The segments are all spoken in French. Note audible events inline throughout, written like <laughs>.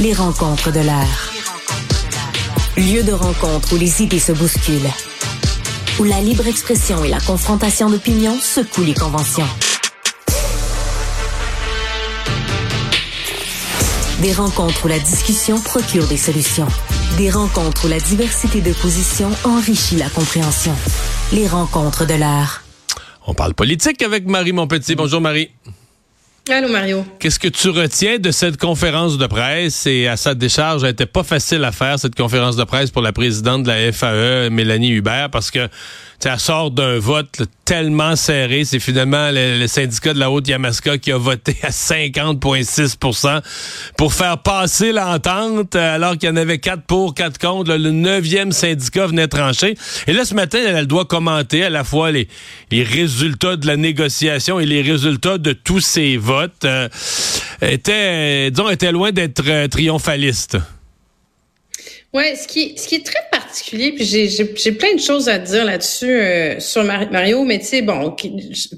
Les rencontres de l'heure. Lieu de rencontre où les idées se bousculent. Où la libre expression et la confrontation d'opinions secouent les conventions. Des rencontres où la discussion procure des solutions. Des rencontres où la diversité de positions enrichit la compréhension. Les rencontres de l'heure. On parle politique avec Marie Monpetit. Bonjour Marie. Allô Mario. Qu'est-ce que tu retiens de cette conférence de presse? Et à sa décharge, elle n'était pas facile à faire cette conférence de presse pour la présidente de la FAE, Mélanie Hubert, parce que ça sort d'un vote tellement serré. C'est finalement le, syndicat de la Haute-Yamaska qui a voté à 50,6% pour faire passer l'entente, alors qu'il y en avait 4 pour, 4 contre. le neuvième syndicat venait trancher. Et là, ce matin, elle, doit commenter à la fois les, les, résultats de la négociation et les résultats de tous ces votes. Euh, était, disons, était loin d'être euh, triomphaliste. Ouais, ce qui, ce qui est très particulier, puis j'ai plein de choses à dire là-dessus euh, sur Mario, mais tu sais, bon,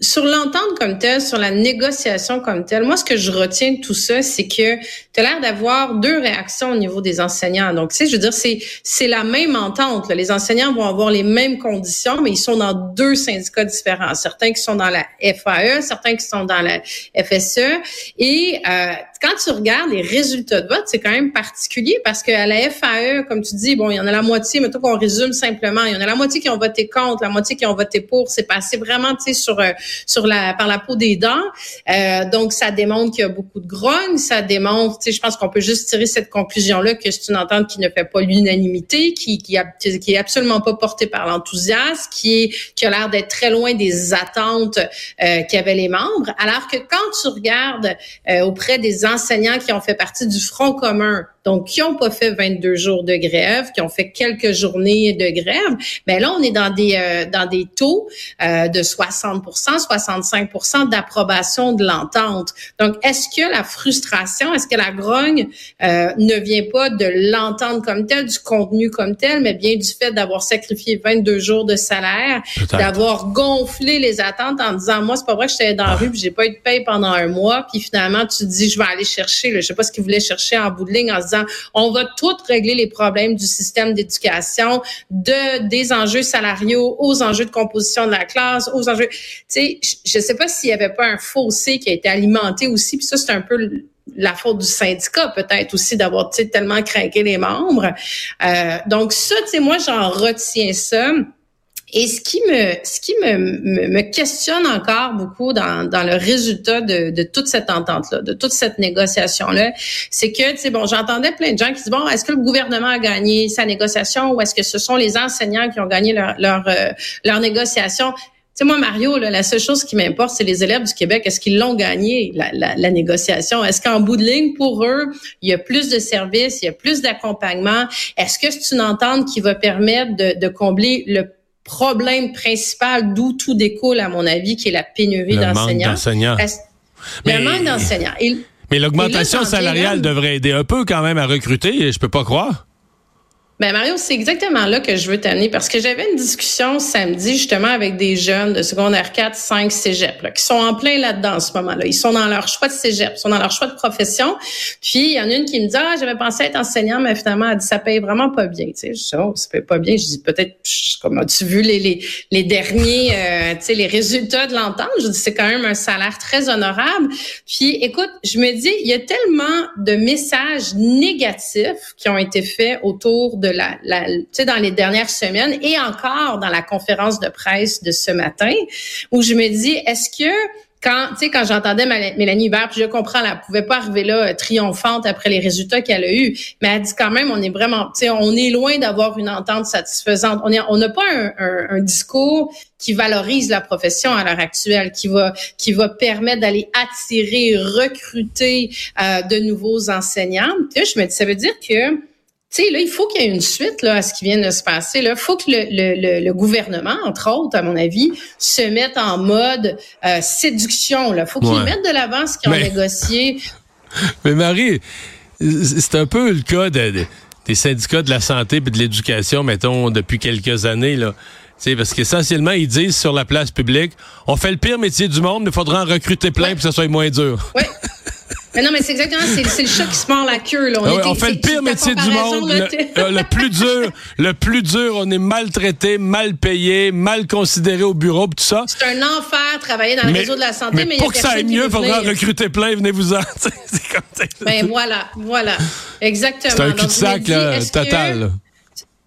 sur l'entente comme telle, sur la négociation comme telle, moi, ce que je retiens de tout ça, c'est que tu as l'air d'avoir deux réactions au niveau des enseignants. Donc, tu sais, je veux dire, c'est c'est la même entente. Là. Les enseignants vont avoir les mêmes conditions, mais ils sont dans deux syndicats différents. Certains qui sont dans la FAE, certains qui sont dans la FSE. Et euh, quand tu regardes les résultats de vote, c'est quand même particulier parce qu'à la FAE, comme tu dis, bon, il y en a la moitié, mais tout qu'on résume simplement, il y en a la moitié qui ont voté contre, la moitié qui ont voté pour. C'est passé vraiment, tu sais, sur euh, sur la par la peau des dents. Euh, donc, ça démontre qu'il y a beaucoup de grogne. Ça démontre, tu sais, je pense qu'on peut juste tirer cette conclusion-là que c'est une entente qui ne fait pas l'unanimité, qui qui, qui est absolument pas portée par l'enthousiasme, qui est qui a l'air d'être très loin des attentes euh, qu'avaient les membres. Alors que quand tu regardes euh, auprès des enseignants qui ont fait partie du Front commun, donc qui n'ont pas fait 22 jours de grève, qui ont fait quelques journées de grève, mais là on est dans des euh, dans des taux euh, de 60% 65% d'approbation de l'entente. Donc est-ce que la frustration, est-ce que la grogne euh, ne vient pas de l'entente comme telle, du contenu comme tel, mais bien du fait d'avoir sacrifié 22 jours de salaire, d'avoir gonflé les attentes en disant moi c'est pas vrai que j'étais dans la rue, puis j'ai pas eu de paye pendant un mois, puis finalement tu dis je vais aller chercher, là, je sais pas ce qu'ils voulaient chercher en bout de ligne en se disant on va tout régler les problèmes du système d'éducation, de des enjeux salariaux aux enjeux de composition de la classe, aux enjeux. Tu sais, je sais pas s'il y avait pas un fossé qui a été alimenté aussi, puis ça c'est un peu la faute du syndicat peut-être aussi d'avoir tellement craqué les membres. Euh, donc ça, tu sais, moi j'en retiens ça. Et ce qui me, ce qui me, me, questionne encore beaucoup dans, dans le résultat de, de toute cette entente-là, de toute cette négociation-là, c'est que, tu sais, bon, j'entendais plein de gens qui disent, bon, est-ce que le gouvernement a gagné sa négociation ou est-ce que ce sont les enseignants qui ont gagné leur, leur, euh, leur négociation? Tu sais, moi, Mario, là, la seule chose qui m'importe, c'est les élèves du Québec. Est-ce qu'ils l'ont gagné, la, la, la négociation? Est-ce qu'en bout de ligne, pour eux, il y a plus de services, il y a plus d'accompagnement? Est-ce que c'est une entente qui va permettre de, de combler le problème principal d'où tout découle, à mon avis, qui est la pénurie d'enseignants. Le manque d'enseignants. Mais l'augmentation salariale devrait aider un peu quand même à recruter, je peux pas croire. Ben Mario, c'est exactement là que je veux t'amener parce que j'avais une discussion samedi justement avec des jeunes de secondaire 4, 5, cégep là, qui sont en plein là-dedans en ce moment-là. Ils sont dans leur choix de cégep, ils sont dans leur choix de profession. Puis il y en a une qui me dit ah j'avais pensé être enseignant mais finalement elle dit ça paye vraiment pas bien. Tu sais, je dis oh ça paye pas bien. Je dis peut-être comme as-tu vu les les, les derniers euh, tu sais les résultats de l'entente? Je dis c'est quand même un salaire très honorable. Puis écoute, je me dis il y a tellement de messages négatifs qui ont été faits autour de la, la tu sais, dans les dernières semaines et encore dans la conférence de presse de ce matin, où je me dis, est-ce que quand, tu sais, quand j'entendais Mélanie Hubert, puis je comprends, elle pouvait pas arriver là euh, triomphante après les résultats qu'elle a eus, mais elle dit quand même, on est vraiment, tu sais, on est loin d'avoir une entente satisfaisante. On on n'a pas un, un, discours qui valorise la profession à l'heure actuelle, qui va, qui va permettre d'aller attirer, recruter euh, de nouveaux enseignants. Tu sais, je me dis, ça veut dire que tu sais, là, il faut qu'il y ait une suite là, à ce qui vient de se passer. Il faut que le, le, le, gouvernement, entre autres, à mon avis, se mette en mode euh, séduction. Il faut qu'ils mettent de l'avant ce qu'ils ont négocié. <laughs> Mais Marie, c'est un peu le cas des syndicats de la santé et de l'éducation, mettons, depuis quelques années. Là. sais, parce qu'essentiellement, ils disent sur la place publique, on fait le pire métier du monde, mais il faudra en recruter plein pour que ça soit moins dur. Oui. Mais non, mais c'est exactement, c'est le chat qui se mord la queue. Là. On, ah on fait le pire métier du monde. Le, le, plus dur, le plus dur, on est maltraité, mal payé, mal considéré au bureau, tout ça. C'est un enfer travailler dans le réseau de la santé, mais, mais pour que ça aille mieux, il faudra recruter plein, venez-vous-en. <laughs> c'est comme Ben voilà, voilà, exactement. C'est un cul-de-sac total.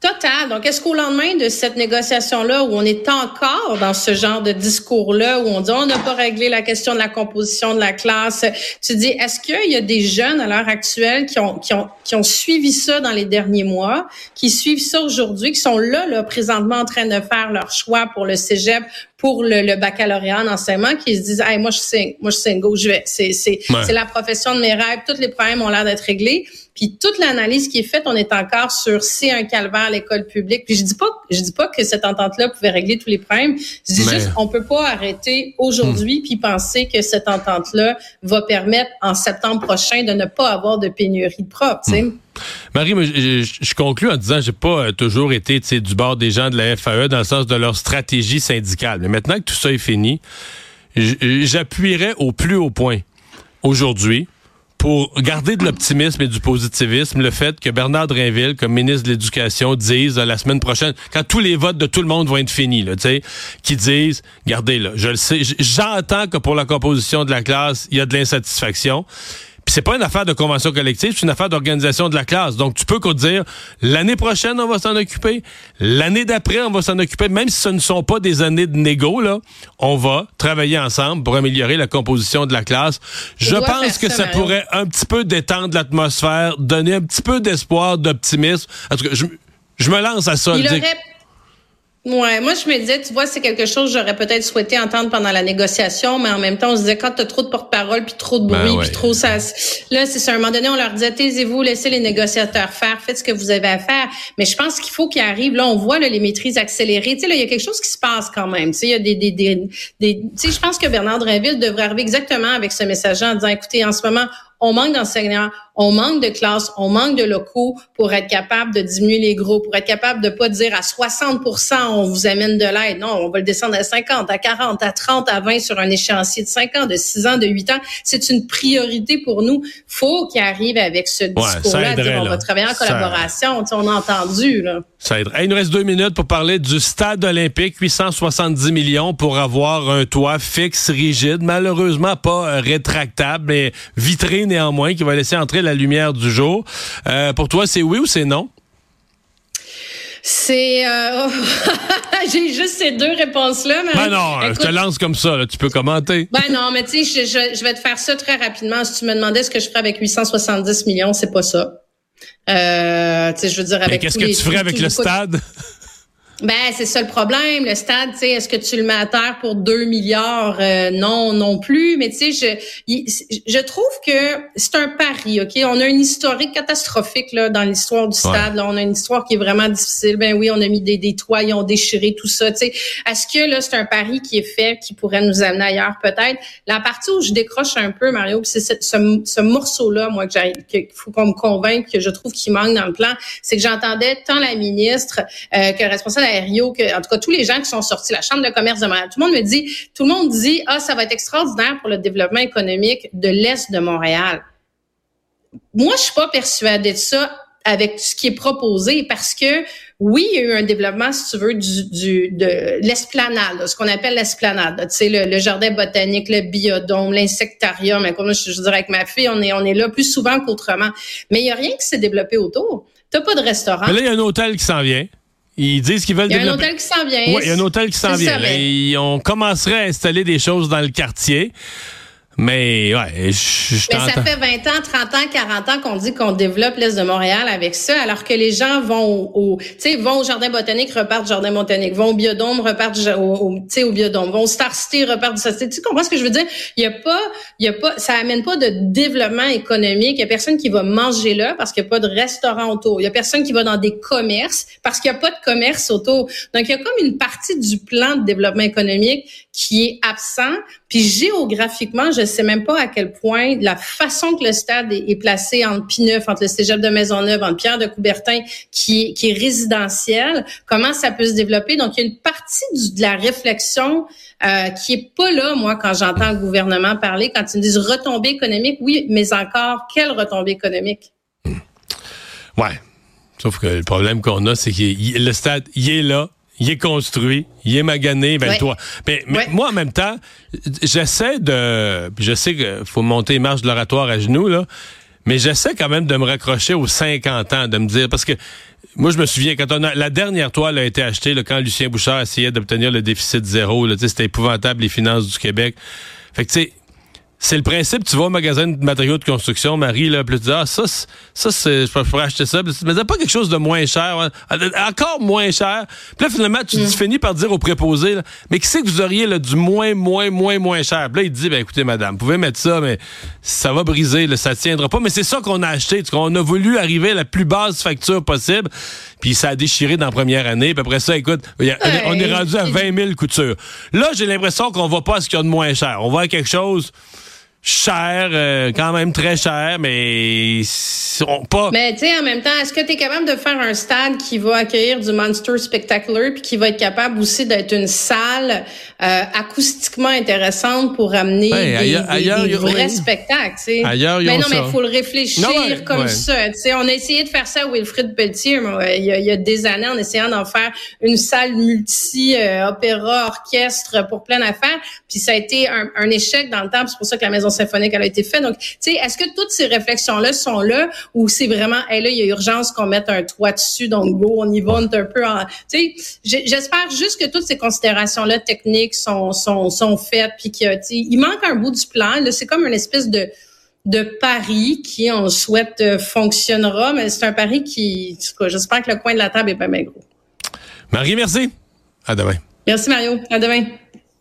Total. Donc, est-ce qu'au lendemain de cette négociation-là, où on est encore dans ce genre de discours-là, où on dit on n'a pas réglé la question de la composition de la classe, tu dis, est-ce qu'il y a des jeunes à l'heure actuelle qui ont, qui ont, qui ont suivi ça dans les derniers mois, qui suivent ça aujourd'hui, qui sont là, là, présentement en train de faire leur choix pour le cégep, pour le, baccalauréat en enseignement, qui se disent, hey, moi, je signe, moi, je signe, go, je vais. C'est, c'est, c'est la profession de mes rêves. Tous les problèmes ont l'air d'être réglés. Puis toute l'analyse qui est faite, on est encore sur c'est un calvaire l'école publique. Puis je dis pas je dis pas que cette entente-là pouvait régler tous les problèmes. Je dis juste on peut pas arrêter aujourd'hui hmm. puis penser que cette entente-là va permettre en septembre prochain de ne pas avoir de pénurie de profs. Hmm. Marie, je, je, conclue en disant j'ai pas euh, toujours été du bord des gens de la FAE dans le sens de leur stratégie syndicale. Mais maintenant que tout ça est fini, j'appuierai au plus haut point aujourd'hui pour garder de l'optimisme et du positivisme, le fait que Bernard Drinville, comme ministre de l'Éducation, dise euh, la semaine prochaine, quand tous les votes de tout le monde vont être finis, là, qui disent, regardez, là, je le sais, j'entends que pour la composition de la classe, il y a de l'insatisfaction c'est pas une affaire de convention collective, c'est une affaire d'organisation de la classe. Donc, tu peux quoi dire, l'année prochaine, on va s'en occuper, l'année d'après, on va s'en occuper, même si ce ne sont pas des années de négo, là, on va travailler ensemble pour améliorer la composition de la classe. Je pense que ça, pourrait un petit peu détendre l'atmosphère, donner un petit peu d'espoir, d'optimisme. En tout cas, je, je me lance à ça. Il Ouais, moi je me disais, tu vois, c'est quelque chose que j'aurais peut-être souhaité entendre pendant la négociation, mais en même temps, on se disait quand t'as trop de porte-parole, puis trop de ben bruit, puis trop ça. Là, c'est à un moment donné, on leur disait, taisez-vous, laissez les négociateurs faire, faites ce que vous avez à faire. Mais je pense qu'il faut qu'ils arrivent. Là, on voit là, les maîtrises accélérées. Tu sais, là, il y a quelque chose qui se passe quand même. Tu sais, il y a des, des, des, des tu sais, je pense que Bernard Drinville devrait arriver exactement avec ce message en disant, écoutez, en ce moment, on manque d'enseignants, on manque de classes, on manque de locaux pour être capable de diminuer les gros, pour être capable de pas dire à 60% on vous amène de l'aide. Non, on va le descendre à 50, à 40, à 30, à 20 sur un échéancier de 5 ans, de 6 ans, de 8 ans. C'est une priorité pour nous. Faut qu'il arrive avec ce discours-là, on va travailler en collaboration. On a entendu, là. Ça aiderait. il nous reste deux minutes pour parler du stade olympique, 870 millions pour avoir un toit fixe, rigide, malheureusement pas euh, rétractable, mais vitré néanmoins, qui va laisser entrer la lumière du jour. Euh, pour toi, c'est oui ou c'est non? C'est euh, <laughs> j'ai juste ces deux réponses là. Mais... Ben non, je te lance comme ça. tu peux commenter. Ben non, mais tu sais, je, je, vais te faire ça très rapidement. Si tu me demandais ce que je ferais avec 870 millions, c'est pas ça. Euh, tu sais, je veux dire avec. Qu'est-ce que tu ferais avec le stade? Ben, c'est ça le problème. Le stade, tu sais, est-ce que tu le mets à terre pour 2 milliards? Euh, non, non plus. Mais tu sais, je, je trouve que c'est un pari, OK? On a une historique catastrophique là, dans l'histoire du stade. Là. On a une histoire qui est vraiment difficile. Ben oui, on a mis des, des toits, ils ont déchiré tout ça. Tu sais, est-ce que là, c'est un pari qui est fait, qui pourrait nous amener ailleurs peut-être? La partie où je décroche un peu, Mario, c'est ce, ce, morceau-là, moi, que qu'il faut qu'on me convainque, que je trouve qu'il manque dans le plan, c'est que j'entendais tant la ministre euh, que le responsable En tout cas, tous les gens qui sont sortis, la Chambre de commerce de Montréal, tout le monde me dit, tout le monde dit, ah, ça va être extraordinaire pour le développement économique de l'Est de Montréal. Moi, je suis pas persuadée de ça avec ce qui est proposé parce que oui, il y a eu un développement, si tu veux, du, de l'esplanade, ce qu'on appelle l'esplanade. Tu sais, le, jardin botanique, le biodôme, l'insectarium. Comme je, je dirais avec ma fille, on est on est là plus souvent qu'autrement. Mais il y a rien qui s'est développé autour. T'as pas de restaurant. Là, il y a un hôtel qui s'en vient. Ils disent qu'ils veulent Il y a un hôtel qui s'en vient. Oui, il y a un hôtel qui s'en vient. Et on commencerait à installer des choses dans le quartier. Mais ouais, je, Mais ça fait 20 ans, 30 ans, 40 ans qu'on dit qu'on développe l'Est de Montréal avec ça, alors que les gens vont au, vont au jardin botanique, repartent du jardin botanique, vont au biodôme, repartent au, au, au biodôme, vont au Star City, repartent du Star City. Tu comprends ce que je veux dire? Il y a pas, il y a pas, ça amène pas de développement économique. Il y a personne qui va manger là parce qu'il y a pas de restaurant autour. Il y a personne qui va dans des commerces parce qu'il y a pas de commerce autour. Donc, il y a comme une partie du plan de développement économique qui est absent Puis géographiquement, je sais même pas à quel point la façon que le stade est, placé entre Pineuf, entre le Cégep de Maisonneuve, entre Pierre de Coubertin, qui est, résidentiel, comment ça peut se développer? Donc, il y a une partie de la réflexion euh, qui est pas là, moi, quand j'entends le gouvernement parler, quand ils me disent retombées économiques, oui, mais encore, quelle retombée économique? Ouais. Sauf que le problème qu'on a, c'est que le stade, il est là, il est construit, il est magané, ben toi. Mais, moi, en même temps, j'essaie de... Je sais qu'il faut monter les marches de l'oratoire à genoux, là, mais j'essaie quand même de me raccrocher aux 50 ans, de me dire... Parce que moi, je me souviens, quand on a, la dernière toile a été achetée, là, quand Lucien Bouchard essayait d'obtenir le déficit zéro, c'était épouvantable, les finances du Québec. Fait que, tu sais, c'est le principe, tu vas au magasin de matériaux de construction, Marie, là, puis tu dis, ah, ça, ça, c'est, je pourrais acheter ça. Mais c'est pas quelque chose de moins cher, hein. encore moins cher. Puis là, finalement, tu, mm. finis par dire au préposé, mais qui c'est que vous auriez, là, du moins, moins, moins, moins cher? Puis là, il dit, ben, écoutez, madame, vous pouvez mettre ça, mais ça va briser, là, ça tiendra pas. Mais c'est ça qu'on a acheté. On a voulu arriver à la plus basse facture possible. Puis ça a déchiré dans la première année. Puis après ça, écoute, on est rendu à 20 000 coutures. Là, j'ai l'impression qu'on va pas à ce qu'il y a de moins cher. On va à quelque chose cher, euh, quand même très cher, mais pas. Mais tu sais, en même temps, est-ce que tu es capable de faire un stade qui va accueillir du Monster Spectacular puis qui va être capable aussi d'être une salle euh, acoustiquement intéressante pour amener des, vrais spectacles, tu sais. Ailleurs, mais non, mais il faut le réfléchir comme ça. Tu sais, on a essayé de faire ça à Wilfrid Pelletier il, y a, il y a des années en essayant d'en faire une salle multi euh, opéra orchestre pour plein d'affaires, puis ça a été un, un échec dans le temps. C'est pour ça que la maison symphonique elle a été faite. Donc, tu sais, est-ce que toutes ces réflexions-là sont là ou c'est vraiment, hey, là, il y a urgence qu'on mette un toit dessus, donc go, on y va, on est un peu en... Tu sais, j'espère juste que toutes ces considérations-là techniques sont, sont, sont faites, puis qu'il il manque un bout du plan. Là, c'est comme une espèce de de pari qui, on souhaite, euh, fonctionnera, mais c'est un pari qui, j'espère que le coin de la table est pas mal gros. Marie, merci. À demain. Merci, Mario. À demain.